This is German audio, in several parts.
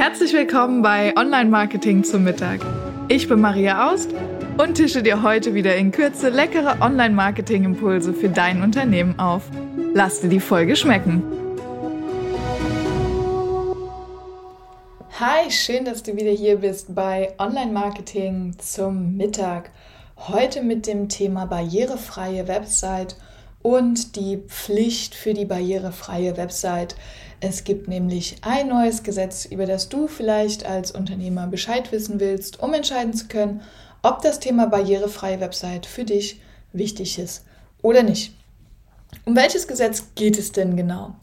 Herzlich willkommen bei Online Marketing zum Mittag. Ich bin Maria Aust und tische dir heute wieder in Kürze leckere Online Marketing Impulse für dein Unternehmen auf. Lass dir die Folge schmecken. Hi, schön, dass du wieder hier bist bei Online Marketing zum Mittag. Heute mit dem Thema barrierefreie Website und die Pflicht für die barrierefreie Website. Es gibt nämlich ein neues Gesetz, über das du vielleicht als Unternehmer Bescheid wissen willst, um entscheiden zu können, ob das Thema barrierefreie Website für dich wichtig ist oder nicht. Um welches Gesetz geht es denn genau?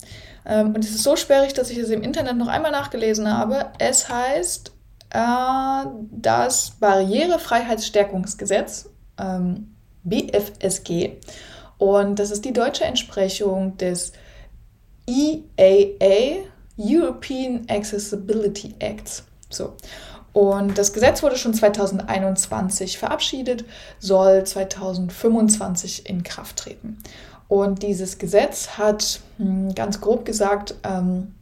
Ähm, und es ist so sperrig, dass ich es im Internet noch einmal nachgelesen habe. Es heißt äh, das Barrierefreiheitsstärkungsgesetz, ähm, BFSG. Und das ist die deutsche Entsprechung des EAA, European Accessibility Acts. So. Und das Gesetz wurde schon 2021 verabschiedet, soll 2025 in Kraft treten. Und dieses Gesetz hat hm, ganz grob gesagt, ähm,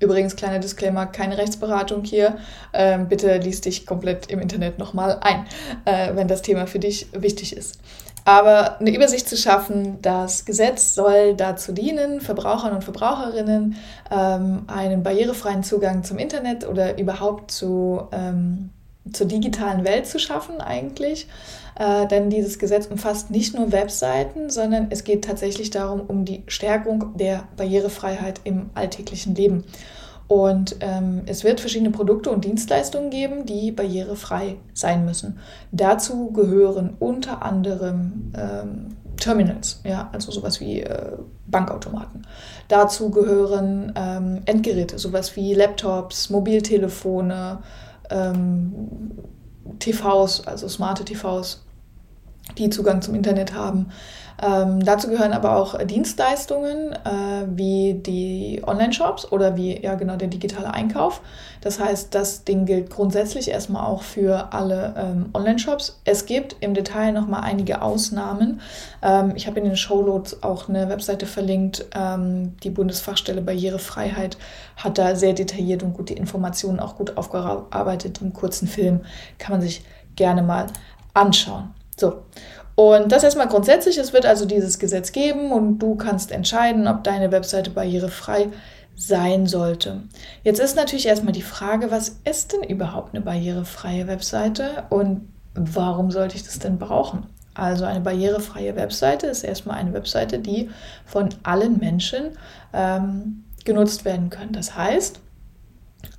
übrigens kleiner Disclaimer, keine Rechtsberatung hier, ähm, bitte liest dich komplett im Internet nochmal ein, äh, wenn das Thema für dich wichtig ist. Aber eine Übersicht zu schaffen, das Gesetz soll dazu dienen, Verbrauchern und Verbraucherinnen ähm, einen barrierefreien Zugang zum Internet oder überhaupt zu, ähm, zur digitalen Welt zu schaffen eigentlich. Äh, denn dieses Gesetz umfasst nicht nur Webseiten, sondern es geht tatsächlich darum, um die Stärkung der Barrierefreiheit im alltäglichen Leben. Und ähm, es wird verschiedene Produkte und Dienstleistungen geben, die barrierefrei sein müssen. Dazu gehören unter anderem ähm, Terminals, ja, also sowas wie äh, Bankautomaten. Dazu gehören ähm, Endgeräte, sowas wie Laptops, Mobiltelefone, ähm, TVs, also smarte TVs, die Zugang zum Internet haben. Ähm, dazu gehören aber auch Dienstleistungen äh, wie die Online-Shops oder wie ja genau der digitale Einkauf. Das heißt, das Ding gilt grundsätzlich erstmal auch für alle ähm, Online-Shops. Es gibt im Detail nochmal einige Ausnahmen. Ähm, ich habe in den Showloads auch eine Webseite verlinkt. Ähm, die Bundesfachstelle Barrierefreiheit hat da sehr detailliert und gut die Informationen auch gut aufgearbeitet im kurzen Film. Kann man sich gerne mal anschauen. So. Und das erstmal grundsätzlich, es wird also dieses Gesetz geben und du kannst entscheiden, ob deine Webseite barrierefrei sein sollte. Jetzt ist natürlich erstmal die Frage, was ist denn überhaupt eine barrierefreie Webseite und warum sollte ich das denn brauchen? Also eine barrierefreie Webseite ist erstmal eine Webseite, die von allen Menschen ähm, genutzt werden können. Das heißt,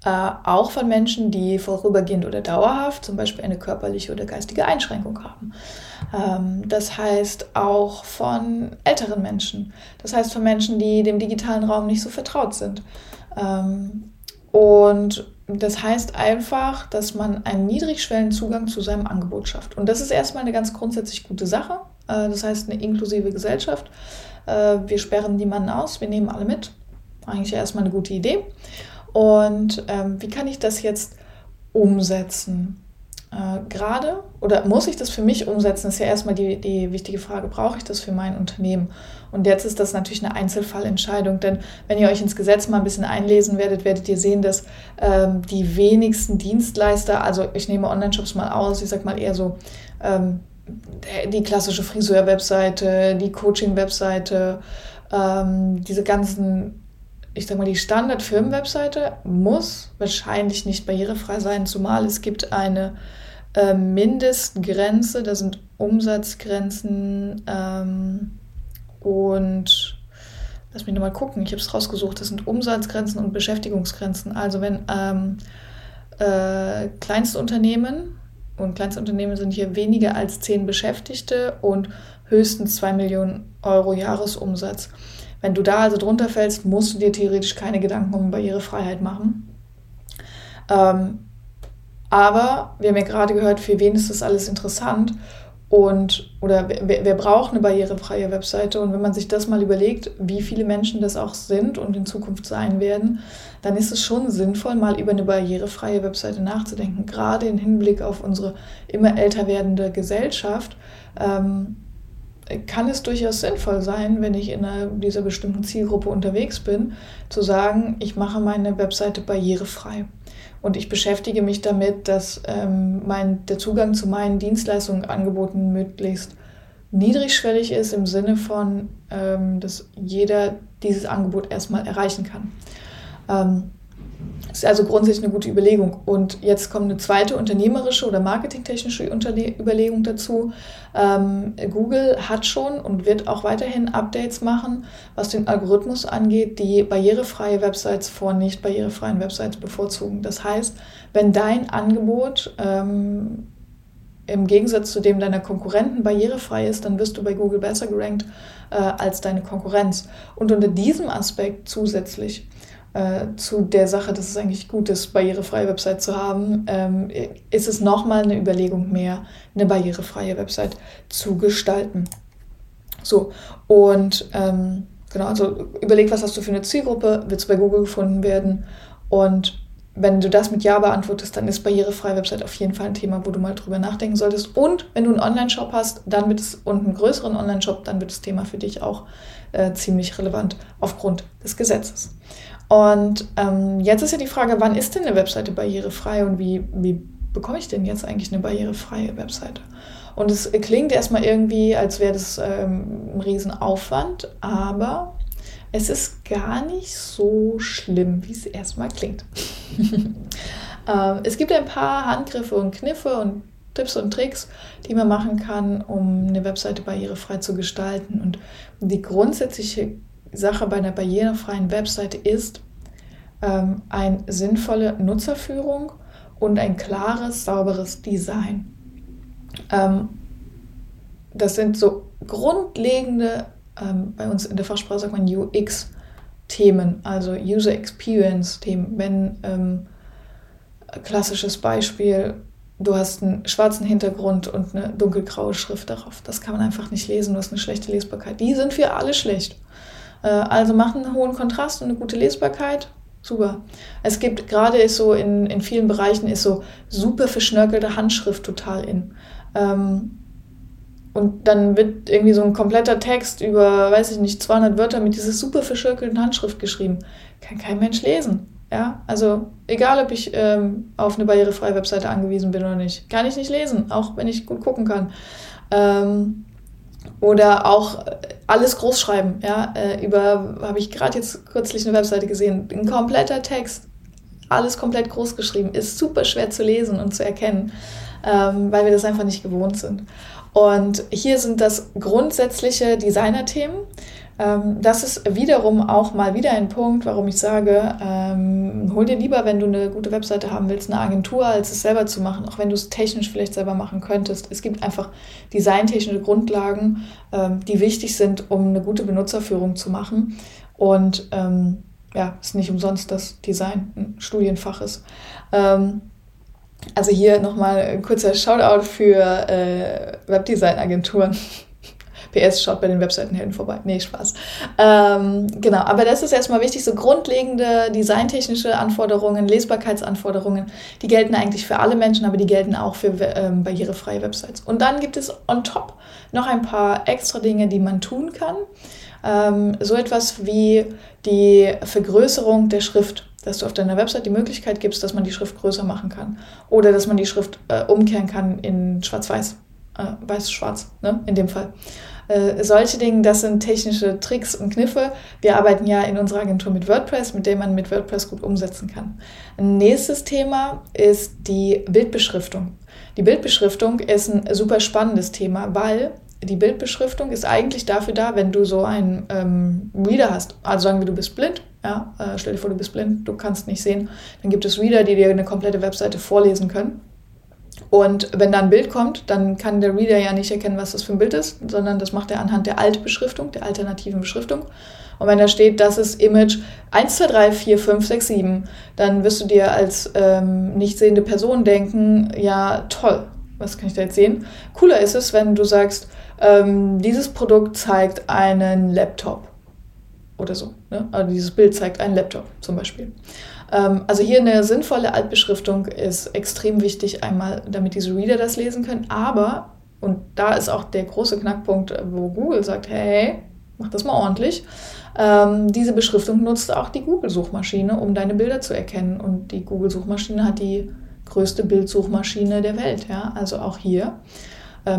äh, auch von Menschen, die vorübergehend oder dauerhaft zum Beispiel eine körperliche oder geistige Einschränkung haben. Ähm, das heißt auch von älteren Menschen. Das heißt von Menschen, die dem digitalen Raum nicht so vertraut sind. Ähm, und das heißt einfach, dass man einen niedrigschwellen Zugang zu seinem Angebot schafft. Und das ist erstmal eine ganz grundsätzlich gute Sache. Äh, das heißt eine inklusive Gesellschaft. Äh, wir sperren niemanden aus, wir nehmen alle mit. Eigentlich erstmal eine gute Idee. Und ähm, wie kann ich das jetzt umsetzen? Äh, Gerade oder muss ich das für mich umsetzen, ist ja erstmal die, die wichtige Frage, brauche ich das für mein Unternehmen? Und jetzt ist das natürlich eine Einzelfallentscheidung, denn wenn ihr euch ins Gesetz mal ein bisschen einlesen werdet, werdet ihr sehen, dass ähm, die wenigsten Dienstleister, also ich nehme Online-Shops mal aus, ich sag mal eher so ähm, die klassische Friseur-Webseite, die Coaching-Webseite, ähm, diese ganzen ich sag mal, die Standard-Firmen-Webseite muss wahrscheinlich nicht barrierefrei sein, zumal es gibt eine äh, Mindestgrenze, da sind Umsatzgrenzen ähm, und lass mich nochmal gucken, ich habe es rausgesucht, das sind Umsatzgrenzen und Beschäftigungsgrenzen. Also wenn ähm, äh, Kleinstunternehmen und Kleinstunternehmen sind hier weniger als zehn Beschäftigte und höchstens zwei Millionen Euro Jahresumsatz. Wenn du da also drunter fällst, musst du dir theoretisch keine Gedanken um Barrierefreiheit machen. Ähm, aber wir haben ja gerade gehört, für wen ist das alles interessant und oder wer, wer, braucht eine barrierefreie Webseite? Und wenn man sich das mal überlegt, wie viele Menschen das auch sind und in Zukunft sein werden, dann ist es schon sinnvoll, mal über eine barrierefreie Webseite nachzudenken, gerade im Hinblick auf unsere immer älter werdende Gesellschaft. Ähm, kann es durchaus sinnvoll sein, wenn ich in dieser bestimmten Zielgruppe unterwegs bin, zu sagen, ich mache meine Webseite barrierefrei. Und ich beschäftige mich damit, dass ähm, mein, der Zugang zu meinen Dienstleistungen, Angeboten möglichst niedrigschwellig ist, im Sinne von, ähm, dass jeder dieses Angebot erstmal erreichen kann. Ähm, ist also grundsätzlich eine gute Überlegung. Und jetzt kommt eine zweite unternehmerische oder marketingtechnische Überlegung dazu. Ähm, Google hat schon und wird auch weiterhin Updates machen, was den Algorithmus angeht, die barrierefreie Websites vor nicht barrierefreien Websites bevorzugen. Das heißt, wenn dein Angebot ähm, im Gegensatz zu dem deiner Konkurrenten barrierefrei ist, dann wirst du bei Google besser gerankt äh, als deine Konkurrenz. Und unter diesem Aspekt zusätzlich äh, zu der Sache, dass es eigentlich gut ist, barrierefreie Website zu haben, ähm, ist es nochmal eine Überlegung mehr, eine barrierefreie Website zu gestalten. So, und ähm, genau, also überleg, was hast du für eine Zielgruppe, wird es bei Google gefunden werden und wenn du das mit Ja beantwortest, dann ist barrierefreie Website auf jeden Fall ein Thema, wo du mal drüber nachdenken solltest. Und wenn du einen Online-Shop hast, dann wird es und einen größeren Online-Shop, dann wird das Thema für dich auch äh, ziemlich relevant aufgrund des Gesetzes. Und ähm, jetzt ist ja die Frage, wann ist denn eine Webseite barrierefrei und wie, wie bekomme ich denn jetzt eigentlich eine barrierefreie Webseite? Und es klingt erstmal irgendwie, als wäre das ähm, ein Riesenaufwand, aber es ist gar nicht so schlimm, wie es erstmal klingt. ähm, es gibt ein paar Handgriffe und Kniffe und Tipps und Tricks, die man machen kann, um eine Webseite barrierefrei zu gestalten. Und die grundsätzliche Sache bei einer barrierefreien Webseite ist ähm, eine sinnvolle Nutzerführung und ein klares, sauberes Design. Ähm, das sind so grundlegende, ähm, bei uns in der Fachsprache sagt man UX-Themen, also User Experience-Themen. Wenn ähm, klassisches Beispiel, du hast einen schwarzen Hintergrund und eine dunkelgraue Schrift darauf. Das kann man einfach nicht lesen, du hast eine schlechte Lesbarkeit. Die sind für alle schlecht. Äh, also machen einen hohen Kontrast und eine gute Lesbarkeit. Super. Es gibt gerade so in, in vielen Bereichen ist so super verschnörkelte Handschrift total in. Ähm, und dann wird irgendwie so ein kompletter Text über, weiß ich nicht, 200 Wörter mit dieser super verschnörkelten Handschrift geschrieben. Kann kein Mensch lesen. Ja, also egal, ob ich ähm, auf eine barrierefreie Webseite angewiesen bin oder nicht, kann ich nicht lesen, auch wenn ich gut gucken kann. Ähm, oder auch äh, alles groß schreiben. Ja, äh, über habe ich gerade jetzt kürzlich eine Webseite gesehen, ein kompletter Text, alles komplett groß geschrieben, ist super schwer zu lesen und zu erkennen, ähm, weil wir das einfach nicht gewohnt sind. Und hier sind das grundsätzliche Designer-Themen. Ähm, das ist wiederum auch mal wieder ein Punkt, warum ich sage, ähm, hol dir lieber, wenn du eine gute Webseite haben willst, eine Agentur, als es selber zu machen, auch wenn du es technisch vielleicht selber machen könntest. Es gibt einfach designtechnische Grundlagen, ähm, die wichtig sind, um eine gute Benutzerführung zu machen. Und ähm, ja, ist nicht umsonst, dass Design ein Studienfach ist. Ähm, also hier nochmal ein kurzer Shoutout für äh, Webdesign-Agenturen. PS schaut bei den Webseitenhelden vorbei. Nee, Spaß. Ähm, genau, aber das ist erstmal wichtig, so grundlegende designtechnische Anforderungen, Lesbarkeitsanforderungen, die gelten eigentlich für alle Menschen, aber die gelten auch für ähm, barrierefreie Websites. Und dann gibt es on top noch ein paar extra Dinge, die man tun kann. Ähm, so etwas wie die Vergrößerung der Schrift dass du auf deiner Website die Möglichkeit gibst, dass man die Schrift größer machen kann oder dass man die Schrift äh, umkehren kann in schwarz-weiß, äh, weiß-schwarz, ne, in dem Fall. Äh, solche Dinge, das sind technische Tricks und Kniffe. Wir arbeiten ja in unserer Agentur mit WordPress, mit dem man mit WordPress gut umsetzen kann. Nächstes Thema ist die Bildbeschriftung. Die Bildbeschriftung ist ein super spannendes Thema, weil die Bildbeschriftung ist eigentlich dafür da, wenn du so einen ähm, Reader hast. Also sagen wir, du bist blind. Ja, äh, stell dir vor, du bist blind, du kannst nicht sehen. Dann gibt es Reader, die dir eine komplette Webseite vorlesen können. Und wenn da ein Bild kommt, dann kann der Reader ja nicht erkennen, was das für ein Bild ist, sondern das macht er anhand der Altbeschriftung, der alternativen Beschriftung. Und wenn da steht, das ist Image 1, 2, 3, 4, 5, 6, 7, dann wirst du dir als ähm, nicht sehende Person denken, ja toll, was kann ich da jetzt sehen? Cooler ist es, wenn du sagst, ähm, dieses Produkt zeigt einen Laptop oder so. Ne? Also dieses Bild zeigt einen Laptop zum Beispiel. Ähm, also hier eine sinnvolle Altbeschriftung ist extrem wichtig, einmal damit diese Reader das lesen können, aber und da ist auch der große Knackpunkt, wo Google sagt, hey, mach das mal ordentlich. Ähm, diese Beschriftung nutzt auch die Google-Suchmaschine, um deine Bilder zu erkennen. Und die Google-Suchmaschine hat die größte Bildsuchmaschine der Welt. Ja? Also auch hier,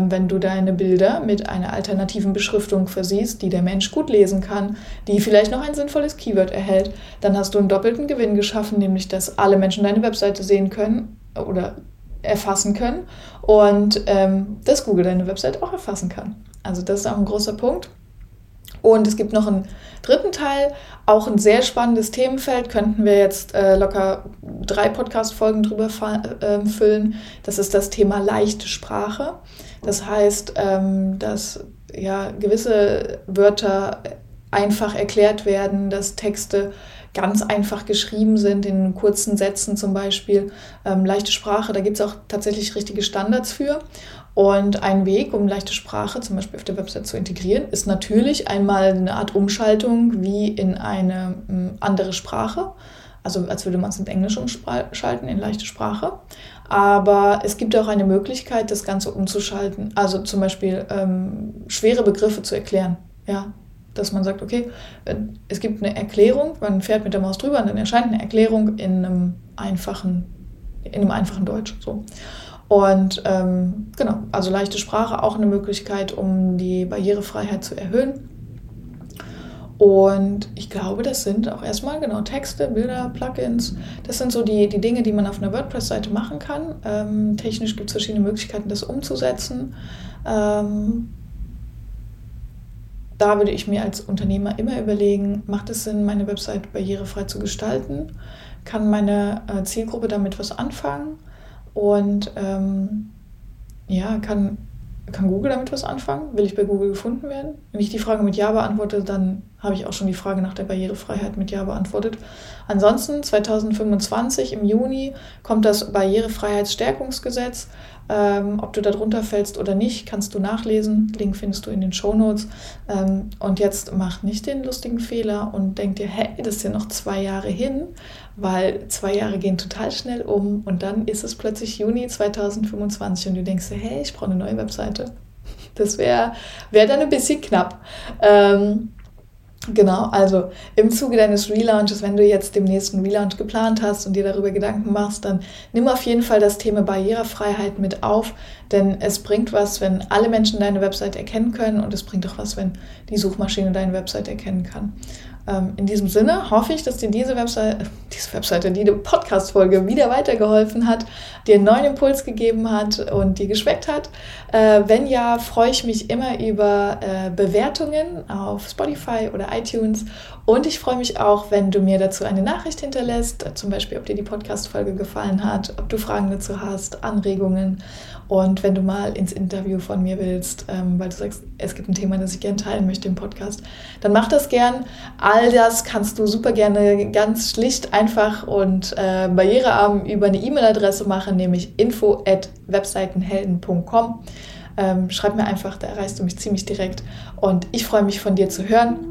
wenn du deine Bilder mit einer alternativen Beschriftung versiehst, die der Mensch gut lesen kann, die vielleicht noch ein sinnvolles Keyword erhält, dann hast du einen doppelten Gewinn geschaffen, nämlich dass alle Menschen deine Webseite sehen können oder erfassen können und ähm, dass Google deine Website auch erfassen kann. Also das ist auch ein großer Punkt. Und es gibt noch einen dritten Teil, auch ein sehr spannendes Themenfeld, könnten wir jetzt äh, locker drei Podcast-Folgen drüber äh, füllen. Das ist das Thema leichte Sprache. Das heißt, ähm, dass ja, gewisse Wörter einfach erklärt werden, dass Texte ganz einfach geschrieben sind, in kurzen Sätzen zum Beispiel. Ähm, leichte Sprache, da gibt es auch tatsächlich richtige Standards für. Und ein Weg, um leichte Sprache zum Beispiel auf der Website zu integrieren, ist natürlich einmal eine Art Umschaltung wie in eine hm, andere Sprache. Also als würde man es in Englisch umschalten, in leichte Sprache. Aber es gibt auch eine Möglichkeit, das Ganze umzuschalten. Also zum Beispiel ähm, schwere Begriffe zu erklären. Ja, dass man sagt, okay, es gibt eine Erklärung, man fährt mit der Maus drüber und dann erscheint eine Erklärung in einem einfachen, in einem einfachen Deutsch. So. Und ähm, genau, also leichte Sprache auch eine Möglichkeit, um die Barrierefreiheit zu erhöhen. Und ich glaube, das sind auch erstmal genau Texte, Bilder, Plugins. Das sind so die, die Dinge, die man auf einer WordPress-Seite machen kann. Ähm, technisch gibt es verschiedene Möglichkeiten, das umzusetzen. Ähm, da würde ich mir als Unternehmer immer überlegen, macht es Sinn, meine Website barrierefrei zu gestalten? Kann meine äh, Zielgruppe damit was anfangen? Und ähm, ja, kann, kann Google damit was anfangen? Will ich bei Google gefunden werden? Wenn ich die Frage mit Ja beantworte, dann habe ich auch schon die Frage nach der Barrierefreiheit mit Ja beantwortet. Ansonsten 2025 im Juni kommt das Barrierefreiheitsstärkungsgesetz. Ähm, ob du darunter fällst oder nicht, kannst du nachlesen. Link findest du in den Show Notes. Ähm, und jetzt mach nicht den lustigen Fehler und denk dir, hey, das ist ja noch zwei Jahre hin, weil zwei Jahre gehen total schnell um und dann ist es plötzlich Juni 2025 und du denkst dir, hey, ich brauche eine neue Webseite. Das wäre wär dann ein bisschen knapp. Ähm, Genau, also im Zuge deines Relaunches, wenn du jetzt dem nächsten Relaunch geplant hast und dir darüber Gedanken machst, dann nimm auf jeden Fall das Thema Barrierefreiheit mit auf, denn es bringt was, wenn alle Menschen deine Website erkennen können und es bringt auch was, wenn die Suchmaschine deine Website erkennen kann. Ähm, in diesem Sinne hoffe ich, dass dir diese Webseite, diese Webseite, die Podcast-Folge wieder weitergeholfen hat, dir einen neuen Impuls gegeben hat und dir geschmeckt hat. Äh, wenn ja, freue ich mich immer über äh, Bewertungen auf Spotify oder iTunes und ich freue mich auch, wenn du mir dazu eine Nachricht hinterlässt, zum Beispiel, ob dir die Podcast-Folge gefallen hat, ob du Fragen dazu hast, Anregungen und wenn du mal ins Interview von mir willst, ähm, weil du sagst, es gibt ein Thema, das ich gerne teilen möchte im Podcast, dann mach das gern. All das kannst du super gerne ganz schlicht, einfach und äh, barrierearm über eine E-Mail-Adresse machen, nämlich info at webseitenhelden.com. Ähm, schreib mir einfach, da erreichst du mich ziemlich direkt. Und ich freue mich von dir zu hören.